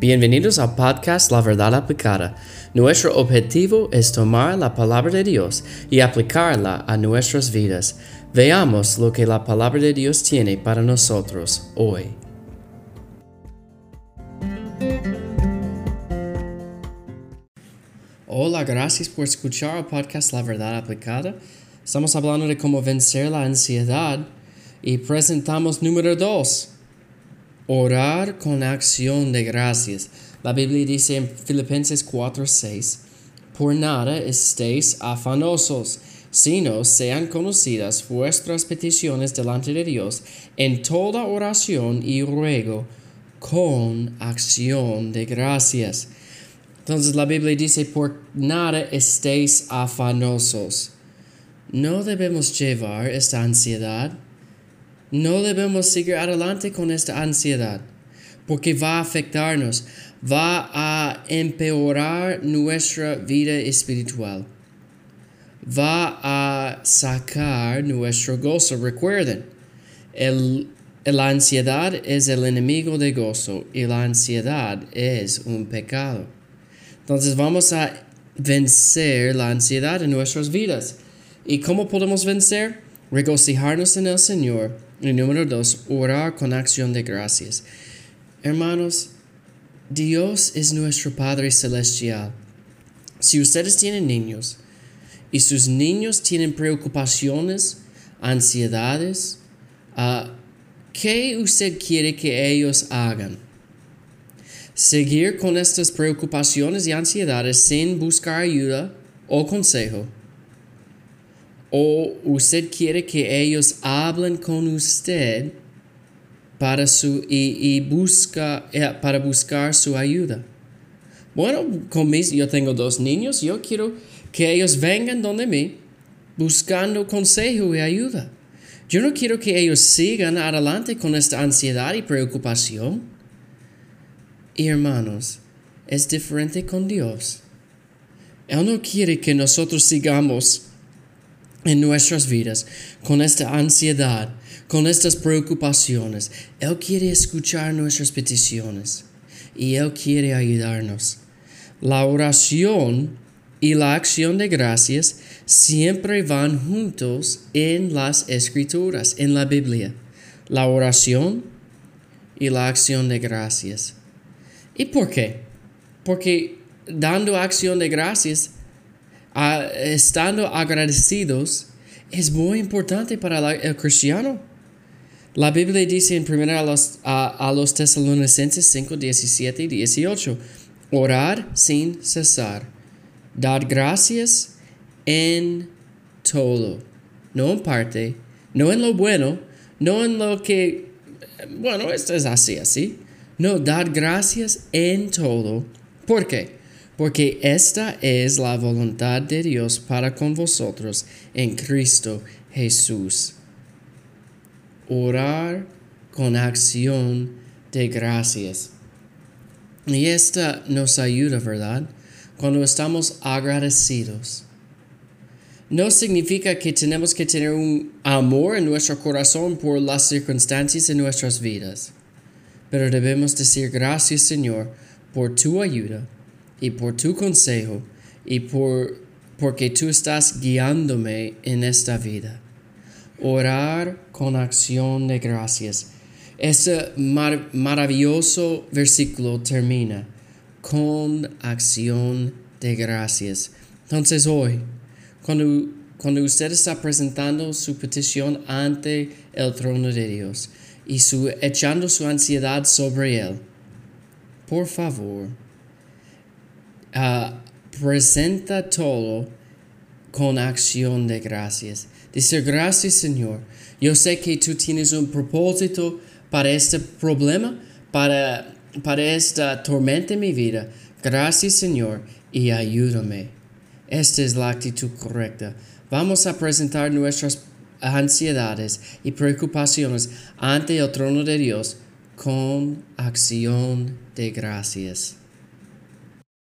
Bienvenidos al podcast La Verdad Aplicada. Nuestro objetivo es tomar la palabra de Dios y aplicarla a nuestras vidas. Veamos lo que la palabra de Dios tiene para nosotros hoy. Hola, gracias por escuchar el podcast La Verdad Aplicada. Estamos hablando de cómo vencer la ansiedad y presentamos número 2 Orar con acción de gracias. La Biblia dice en Filipenses 4:6, por nada estéis afanosos, sino sean conocidas vuestras peticiones delante de Dios en toda oración y ruego con acción de gracias. Entonces la Biblia dice, por nada estéis afanosos. No debemos llevar esta ansiedad no debemos seguir adelante con esta ansiedad, porque va a afectarnos, va a empeorar nuestra vida espiritual, va a sacar nuestro gozo. Recuerden, el, la ansiedad es el enemigo de gozo y la ansiedad es un pecado. Entonces vamos a vencer la ansiedad en nuestras vidas. ¿Y cómo podemos vencer? Regocijarnos en el Señor y número dos, orar con acción de gracias. Hermanos, Dios es nuestro Padre Celestial. Si ustedes tienen niños y sus niños tienen preocupaciones, ansiedades, uh, ¿qué usted quiere que ellos hagan? Seguir con estas preocupaciones y ansiedades sin buscar ayuda o consejo o usted quiere que ellos hablen con usted para su y, busca eh, para buscar su ayuda. Bueno, con mis, yo tengo dos niños, yo quiero que ellos vengan donde mí buscando consejo y ayuda. Yo no quiero que ellos sigan adelante con esta ansiedad y preocupación. Y hermanos, es diferente con Dios. Él no quiere que nosotros sigamos en nuestras vidas con esta ansiedad, con estas preocupaciones. Él quiere escuchar nuestras peticiones y Él quiere ayudarnos. La oración y la acción de gracias siempre van juntos en las escrituras, en la Biblia. La oración y la acción de gracias. ¿Y por qué? Porque dando acción de gracias estando agradecidos es muy importante para el cristiano. La Biblia dice en 1 a los, a, los Tesalonicenses 5, 17 y 18, orar sin cesar, dar gracias en todo, no en parte, no en lo bueno, no en lo que, bueno, esto es así, así, no, dar gracias en todo. ¿Por qué? Porque esta es la voluntad de Dios para con vosotros en Cristo Jesús. Orar con acción de gracias. Y esta nos ayuda, ¿verdad? Cuando estamos agradecidos. No significa que tenemos que tener un amor en nuestro corazón por las circunstancias en nuestras vidas, pero debemos decir gracias Señor por tu ayuda y por tu consejo y por porque tú estás guiándome en esta vida. Orar con acción de gracias. Este maravilloso versículo termina con acción de gracias. Entonces hoy, cuando, cuando usted está presentando su petición ante el trono de Dios y su, echando su ansiedad sobre Él, por favor, Ah, presenta todo con acción de gracias. Dice, gracias Señor. Yo sé que tú tienes un propósito para este problema, para, para esta tormenta en mi vida. Gracias Señor y ayúdame. Esta es la actitud correcta. Vamos a presentar nuestras ansiedades y preocupaciones ante el trono de Dios con acción de gracias.